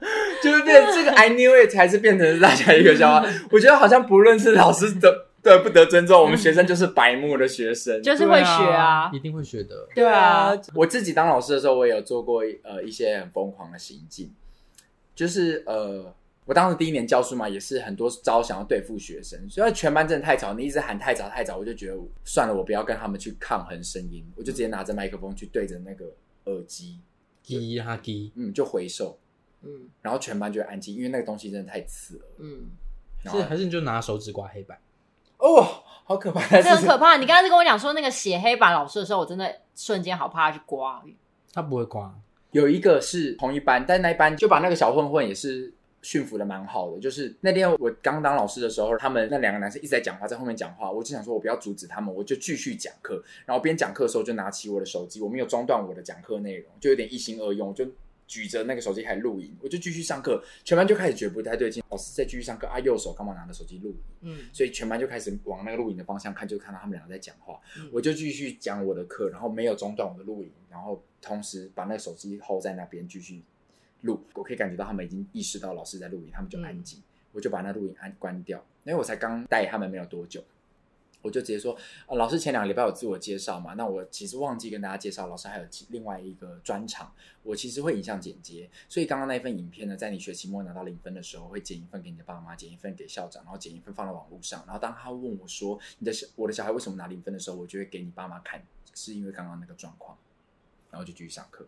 就是变这个 I knew it 才是变成大家一个笑话。我觉得好像不论是老师的。对，不得尊重。我们学生就是白目的学生，就是会学啊，啊，一定会学的。对啊，我自己当老师的时候，我也有做过呃一些很疯狂的行径，就是呃，我当时第一年教书嘛，也是很多招想要对付学生，所以全班真的太吵，你一直喊太吵太吵，我就觉得算了，我不要跟他们去抗衡声音，我就直接拿着麦克风去对着那个耳机，滴哈滴，嗯，就回收，嗯，然后全班就会安静，因为那个东西真的太刺耳，嗯，是还是你就拿手指刮黑板。哦，好可怕！这很可怕。你刚刚是跟我讲说那个写黑板老师的时候，我真的瞬间好怕他去刮。他不会刮。有一个是同一班，但那一班就把那个小混混也是驯服的蛮好的。就是那天我刚当老师的时候，他们那两个男生一直在讲话，在后面讲话，我就想说我不要阻止他们，我就继续讲课。然后边讲课的时候就拿起我的手机，我没有中断我的讲课内容，就有点一心二用，就。举着那个手机开始录影，我就继续上课，全班就开始觉得不太对劲。老师在继续上课，啊，右手干嘛拿着手机录影？嗯，所以全班就开始往那个录影的方向看，就看到他们两个在讲话。嗯，我就继续讲我的课，然后没有中断我的录影，然后同时把那个手机 hold 在那边继续录。我可以感觉到他们已经意识到老师在录影，他们就安静。嗯，我就把那录影按关掉，因为我才刚带他们没有多久。我就直接说，呃，老师前两个礼拜有自我介绍嘛？那我其实忘记跟大家介绍，老师还有另外一个专场，我其实会影像剪接，所以刚刚那一份影片呢，在你学期末拿到零分的时候，会剪一份给你的爸妈，剪一份给校长，然后剪一份放到网络上。然后当他问我说，你的小我的小孩为什么拿零分的时候，我就会给你爸妈看，是因为刚刚那个状况，然后就继续上课。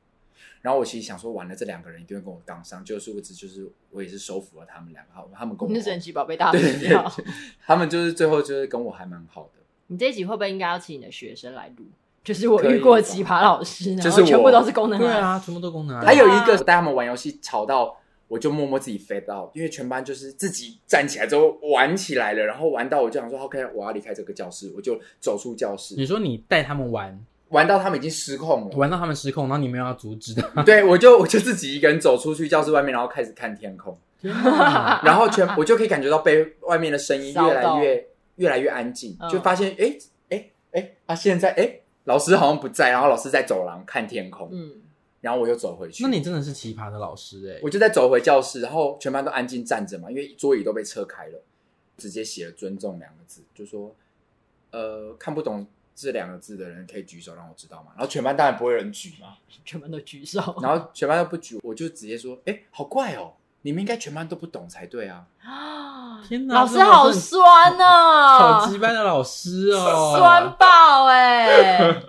然后我其实想说，完了这两个人一定会跟我杠上，就是不知就是我也是收服了他们两个，他们跟我。你是神奇宝贝大对对对，他们就是最后就是跟我还蛮好的。你这一集会不会应该要请你的学生来录？就是我遇过奇葩老师，然后全部都是功能，对啊，全部都功能。还有一个带他们玩游戏吵到，我就默默自己 fade out，因为全班就是自己站起来之后玩起来了，然后玩到我就想说 OK，我要离开这个教室，我就走出教室。你说你带他们玩？玩到他们已经失控了，玩到他们失控，然后你没有要阻止的。对，我就我就自己一个人走出去教室外面，然后开始看天空，然后全我就可以感觉到被外面的声音越来越越来越安静，就发现哎哎哎啊，现在哎老师好像不在，然后老师在走廊看天空，嗯，然后我又走回去。那你真的是奇葩的老师哎！我就在走回教室，然后全班都安静站着嘛，因为桌椅都被撤开了，直接写了“尊重”两个字，就说呃看不懂。这两个字的人可以举手让我知道吗？然后全班当然不会有人举嘛，全班都举手。然后全班都不举，我就直接说：“哎，好怪哦，你们应该全班都不懂才对啊！”啊，天哪，老师好酸哦，好鸡班的老师哦，酸爆哎！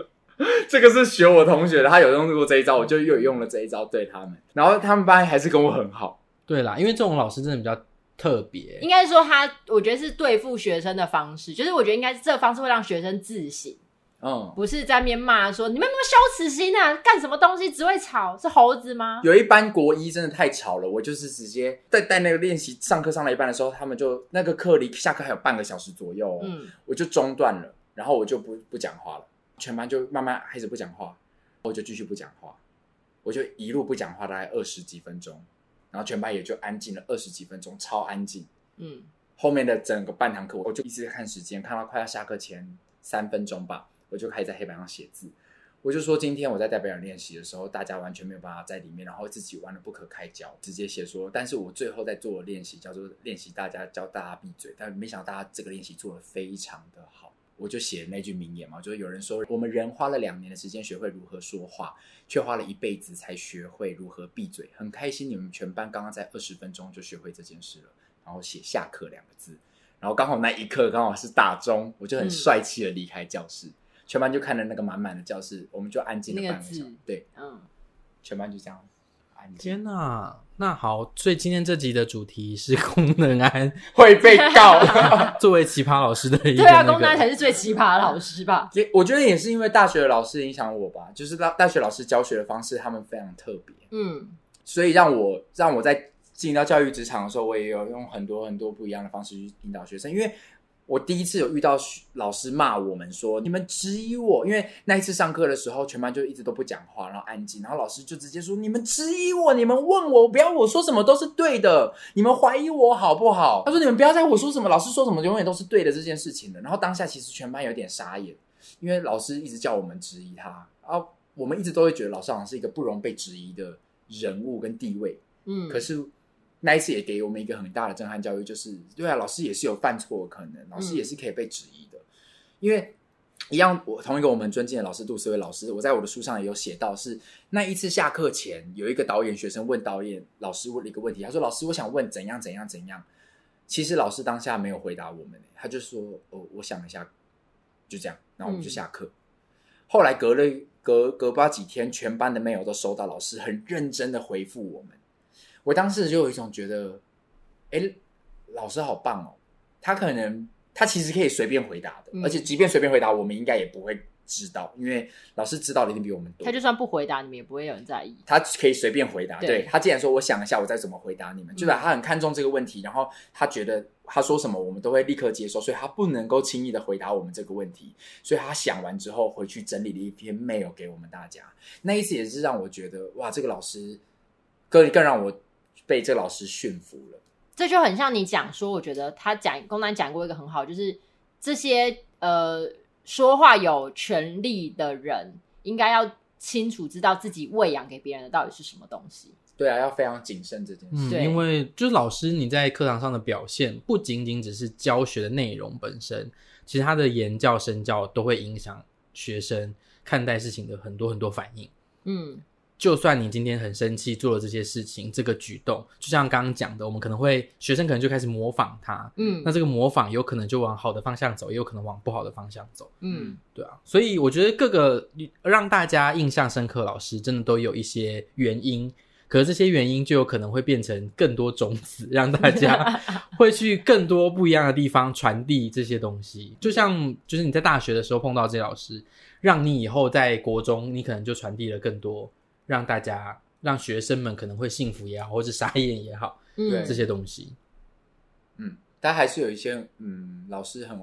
这个是学我同学的，他有用过这一招，我就又用了这一招对他们。然后他们班还是跟我很好。对啦，因为这种老师真的比较。特别。应该说他，我觉得是对付学生的方式，就是我觉得应该是这个方式会让学生自省，嗯，不是在面骂说你们有没有羞耻心啊，干什么东西？只会吵，是猴子吗？有一班国一真的太吵了，我就是直接在带那个练习，上课上了一半的时候，他们就那个课离下课还有半个小时左右，嗯，我就中断了，然后我就不不讲话了，全班就慢慢开始不讲话，我就继续不讲话，我就一路不讲话，大概二十几分钟。然后全班也就安静了二十几分钟，超安静。嗯，后面的整个半堂课，我就一直在看时间，看到快要下课前三分钟吧，我就开始在黑板上写字。我就说，今天我在代表人练习的时候，大家完全没有办法在里面，然后自己玩的不可开交，直接写说。但是我最后在做的练习叫做练习大家教大家闭嘴，但没想到大家这个练习做的非常的好。我就写那句名言嘛，就是有人说，我们人花了两年的时间学会如何说话，却花了一辈子才学会如何闭嘴。很开心你们全班刚刚在二十分钟就学会这件事了。然后写下课两个字，然后刚好那一刻刚好是打钟，我就很帅气的离开教室。嗯、全班就看着那个满满的教室，我们就安静了半个小时。那个对，嗯，全班就这样天哪，那好，所以今天这集的主题是功能安会被告。作为奇葩老师的一个、对啊，功能安才是最奇葩的老师吧？也我觉得也是因为大学的老师影响我吧，就是大大学老师教学的方式，他们非常特别，嗯，所以让我让我在进到教育职场的时候，我也有用很多很多不一样的方式去引导学生，因为。我第一次有遇到老师骂我们说，你们质疑我，因为那一次上课的时候，全班就一直都不讲话，然后安静，然后老师就直接说，你们质疑我，你们问我，不要我说什么都是对的，你们怀疑我好不好？他说，你们不要在我说什么，老师说什么永远都是对的这件事情的。然后当下其实全班有点傻眼，因为老师一直叫我们质疑他，啊我们一直都会觉得老师好像是一个不容被质疑的人物跟地位，嗯，可是。那一次也给我们一个很大的震撼教育，就是对啊，老师也是有犯错的可能，老师也是可以被质疑的。嗯、因为一样，我同一个我们尊敬的老师杜思维老师，我在我的书上也有写到，是那一次下课前，有一个导演学生问导演老师问了一个问题，他说：“老师，我想问怎样怎样怎样。”其实老师当下没有回答我们，他就说：“哦，我想一下，就这样。”然后我们就下课。嗯、后来隔了隔隔不到几天，全班的 mail 都收到老师很认真的回复我们。我当时就有一种觉得，哎，老师好棒哦！他可能他其实可以随便回答的，嗯、而且即便随便回答，我们应该也不会知道，因为老师知道的一定比我们多。他就算不回答，你们也不会有人在意。他可以随便回答，对，对他既然说我想一下，我再怎么回答你们，嗯、就是他很看重这个问题，然后他觉得他说什么我们都会立刻接受，所以他不能够轻易的回答我们这个问题，所以他想完之后回去整理了一篇 mail 给我们大家。那一次也是让我觉得哇，这个老师更更让我。被这老师驯服了，这就很像你讲说，我觉得他讲公南讲过一个很好，就是这些呃说话有权利的人，应该要清楚知道自己喂养给别人的到底是什么东西。对啊，要非常谨慎这件事。嗯，因为就是老师你在课堂上的表现，不仅仅只是教学的内容本身，其实他的言教身教都会影响学生看待事情的很多很多反应。嗯。就算你今天很生气，做了这些事情，这个举动，就像刚刚讲的，我们可能会学生可能就开始模仿他，嗯，那这个模仿有可能就往好的方向走，也有可能往不好的方向走，嗯，对啊，所以我觉得各个让大家印象深刻老师，真的都有一些原因，可是这些原因就有可能会变成更多种子，让大家 会去更多不一样的地方传递这些东西，就像就是你在大学的时候碰到这些老师，让你以后在国中，你可能就传递了更多。让大家、让学生们可能会幸福也好，或者傻眼也好，嗯，这些东西，嗯，但还是有一些，嗯，老师很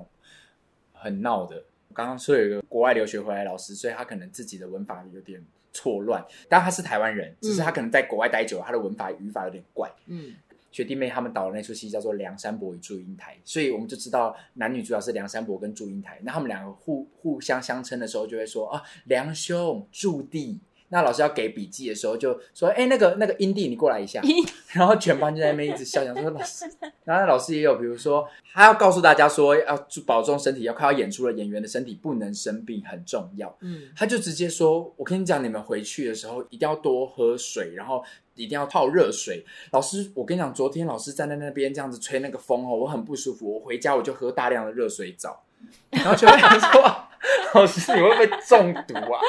很闹的。我刚刚说有一个国外留学回来的老师，所以他可能自己的文法有点错乱，但他是台湾人，只是他可能在国外待久了，他的文法语法有点怪。嗯，学弟妹他们导的那出戏叫做《梁山伯与祝英台》，所以我们就知道男女主角是梁山伯跟祝英台。那他们两个互互相相称的时候，就会说啊，梁兄，祝弟。那老师要给笔记的时候，就说：“哎、欸，那个那个英弟，你过来一下。” 然后全班就在那边一直笑，讲说：“老师。”然后老师也有，比如说，他要告诉大家说，要保重身体，要快要演出了，演员的身体不能生病，很重要。嗯，他就直接说：“我跟你讲，你们回去的时候一定要多喝水，然后一定要泡热水。”老师，我跟你讲，昨天老师站在那边这样子吹那个风哦，我很不舒服。我回家我就喝大量的热水澡，然后全班说。老师，你会不会中毒啊？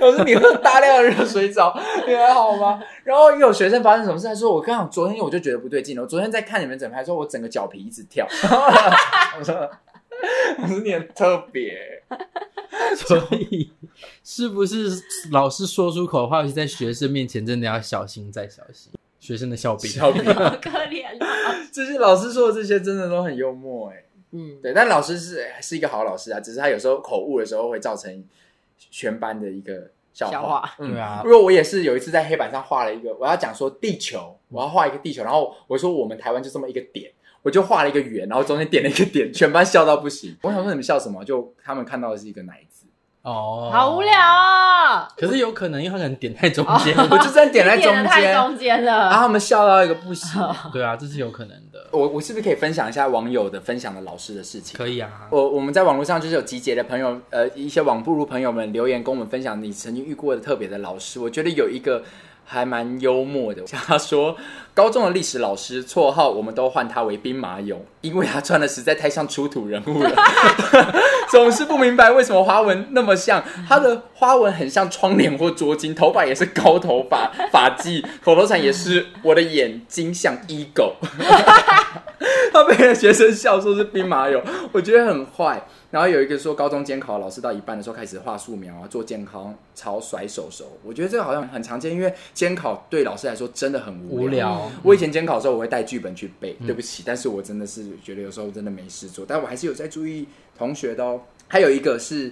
老师，你喝大量的热水澡，你还好吗？然后又有学生发生什么事，他说：“我刚刚昨天我就觉得不对劲了。我昨天在看你们整排，说我整个脚皮一直跳。”我说：“老师，你很特别。”所以，是不是老师说出口的话，是在学生面前真的要小心再小心？学生的笑柄，笑柄，好可怜啊！这些老师说的这些，真的都很幽默哎。嗯，对，但老师是是一个好老师啊，只是他有时候口误的时候会造成全班的一个笑话。笑话嗯，对啊。如果我也是有一次在黑板上画了一个，我要讲说地球，我要画一个地球，然后我说我们台湾就这么一个点，我就画了一个圆，然后中间点了一个点，全班笑到不行。我想说你们笑什么？就他们看到的是一个奶字。哦，好无聊啊！可是有可能，因为他可能点在中间，我就算点在中间，太中间了，然后他们笑到一个不行。对啊，这是有可能的。我我是不是可以分享一下网友的分享的老师的事情？可以啊。我我们在网络上就是有集结的朋友，呃，一些网不如朋友们留言跟我们分享你曾经遇过的特别的老师。我觉得有一个还蛮幽默的。像他说，高中的历史老师绰号我们都唤他为兵马俑，因为他穿的实在太像出土人物了，总是不明白为什么花纹那么像。他的花纹很像窗帘或桌巾，头发也是高头发，发髻，口头禅也是我的眼睛像 eagle。他被学生笑说是兵马俑，我觉得很坏。然后有一个说，高中监考老师到一半的时候开始画素描啊，做健康操、甩手手。我觉得这个好像很常见，因为监考对老师来说真的很无聊。无聊。我以前监考的时候，我会带剧本去背。嗯、对不起，但是我真的是觉得有时候真的没事做，但我还是有在注意同学的哦。还有一个是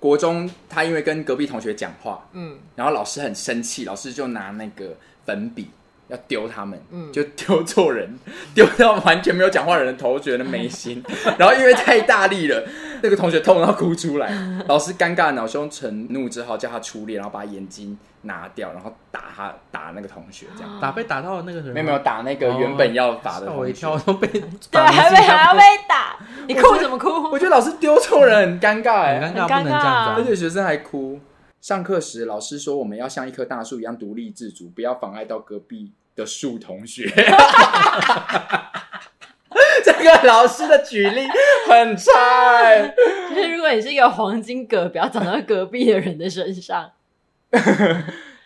国中，他因为跟隔壁同学讲话，嗯，然后老师很生气，老师就拿那个粉笔。要丢他们，嗯，就丢错人，丢到完全没有讲话的人的头，觉得没心。然后因为太大力了，那个同学痛到哭出来。老师尴尬，恼羞成怒之后叫他出列，然后把眼睛拿掉，然后打他，打那个同学，这样。打被打到那个人没有没有打那个原本要打的同学，吓我一跳，都被 对，还被还要被打，你哭怎么哭？我觉得老师丢错人很尴尬，哎，很尴尬，不能这样，而且学生还哭。上课时，老师说我们要像一棵大树一样独立自主，不要妨碍到隔壁的树同学。这个老师的举例很差。就是如果你是一个黄金葛，不要长到隔壁的人的身上。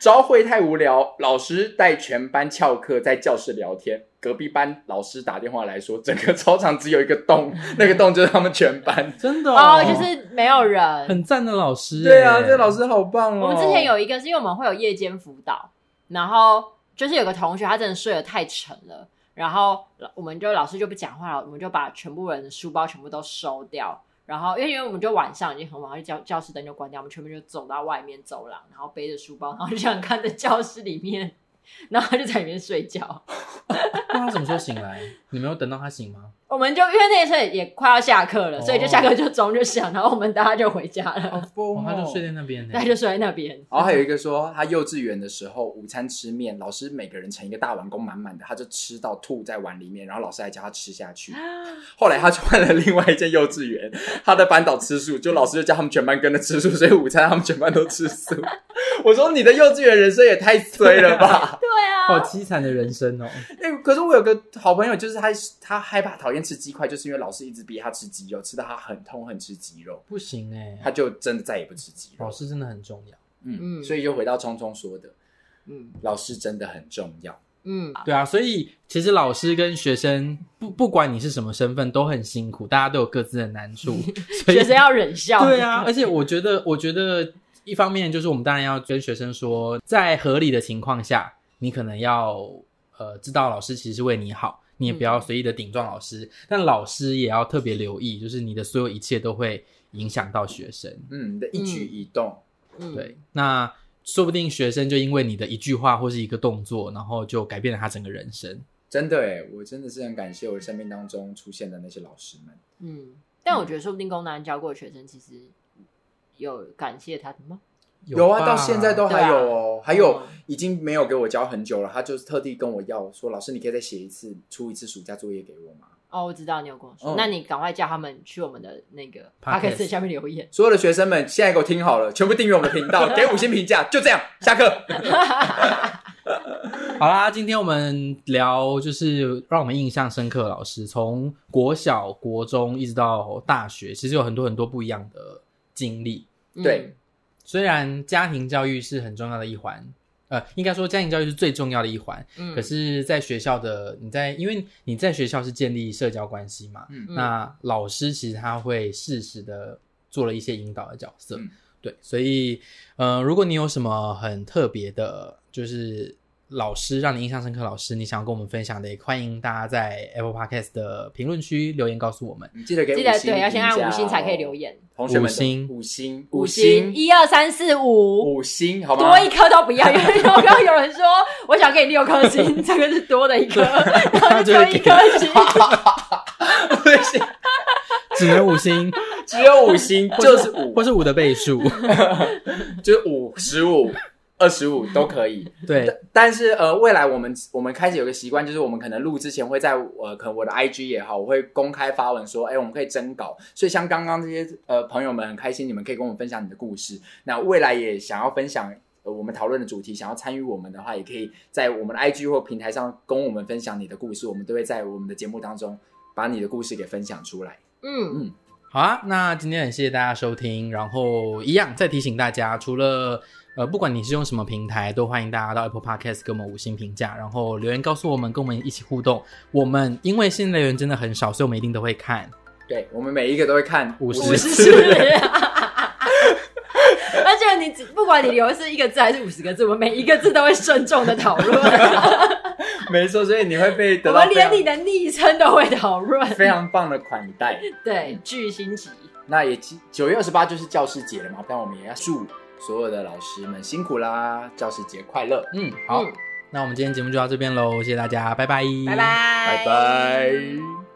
朝会太无聊，老师带全班翘课在教室聊天。隔壁班老师打电话来说，整个操场只有一个洞，那个洞就是他们全班。真的哦，就是没有人。很赞的老师，对啊，这老师好棒哦。我们之前有一个是因为我们会有夜间辅导，然后就是有个同学他真的睡得太沉了，然后我们就老师就不讲话了，我们就把全部人的书包全部都收掉。然后，因为因为我们就晚上已经很晚，就教教室灯就关掉，我们全部就走到外面走廊，然后背着书包，然后就想看着教室里面，然后他就在里面睡觉。那他什么时候醒来？你没有等到他醒吗？我们就因为那时候也快要下课了，所以就下课就钟就响，然后我们大家就回家了。哦，他就睡在那边，他就睡在那边。然后还有一个说，他幼稚园的时候午餐吃面，老师每个人盛一个大碗公满满的，他就吃到吐在碗里面，然后老师还叫他吃下去。后来他换了另外一间幼稚园，他的班导吃素，就老师就叫他们全班跟着吃素，所以午餐他们全班都吃素。我说你的幼稚园人生也太衰了吧？对啊，好凄惨的人生哦。哎，可是我有个好朋友，就是他他害怕讨厌吃鸡块，就是因为老师一直逼他吃鸡肉，吃到他很痛恨吃鸡肉，不行哎、欸，他就真的再也不吃鸡肉。老师真的很重要，嗯嗯，所以就回到聪聪说的，嗯，老师真的很重要，嗯，对啊，所以其实老师跟学生不不管你是什么身份都很辛苦，大家都有各自的难处，所以学生要忍笑，对啊，而且我觉得，我觉得一方面就是我们当然要跟学生说，在合理的情况下，你可能要呃知道老师其实是为你好。你也不要随意的顶撞老师，嗯，但老师也要特别留意，就是你的所有一切都会影响到学生，嗯，你的一举一动，嗯，对，那说不定学生就因为你的一句话或是一个动作，然后就改变了他整个人生。真的诶，我真的是很感谢我生命当中出现的那些老师们。嗯，但我觉得说不定功能安教过的学生，其实有感谢他的吗？有啊，到现在都还有哦，啊、还有已经没有给我教很久了。他就是特地跟我要说，老师，你可以再写一次，出一次暑假作业给我吗？哦，我知道你有跟我说，嗯、那你赶快叫他们去我们的那个 podcast 下面留言。所有的学生们，现在给我听好了，全部订阅我们的频道，给五星评价，就这样，下课。好啦，今天我们聊就是让我们印象深刻的老师，从国小、国中一直到大学，其实有很多很多不一样的经历。对。嗯虽然家庭教育是很重要的一环，呃，应该说家庭教育是最重要的一环。嗯，可是，在学校的你在，因为你在学校是建立社交关系嘛，嗯，那老师其实他会适时的做了一些引导的角色，嗯，对，所以，呃，如果你有什么很特别的，就是。老师让你印象深刻，老师你想要跟我们分享的，也欢迎大家在 Apple Podcast 的评论区留言告诉我们。记得给记得对，要先按五星才可以留言。同学们，五星。五星五星，一二三四五。五星，好吗？多一颗都不要，因为刚刚有人说我想给你六颗星，这个是多的一颗，然后就一颗星，不行，只能五星，只有五星，就是五，或是五的倍数，就是五十五。二十五 都可以，对。但是呃，未来我们我们开始有个习惯，就是我们可能录之前会在呃，可能我的 IG 也好，我会公开发文说，哎，我们可以征稿。所以像刚刚这些呃朋友们很开心，你们可以跟我们分享你的故事。那未来也想要分享呃我们讨论的主题，想要参与我们的话，也可以在我们的 IG 或平台上跟我们分享你的故事，我们都会在我们的节目当中把你的故事给分享出来。嗯嗯，好啊，那今天很谢谢大家收听，然后一样再提醒大家，除了呃，不管你是用什么平台，都欢迎大家到 Apple Podcast 给我们五星评价，然后留言告诉我们，跟我们一起互动。我们因为现在留言真的很少，所以我们一定都会看。对，我们每一个都会看五十次，而且你只不管你留的是一个字还是五十个字，我们每一个字都会慎重的讨论。没错，所以你会被得我到我们连你的昵称都会讨论，非常棒的款待。对巨星级。那也九月二十八就是教师节了嘛，但我们也要祝所有的老师们辛苦啦，教师节快乐，嗯，好，嗯。那我们今天节目就到这边喽，谢谢大家，拜拜，拜拜，拜拜。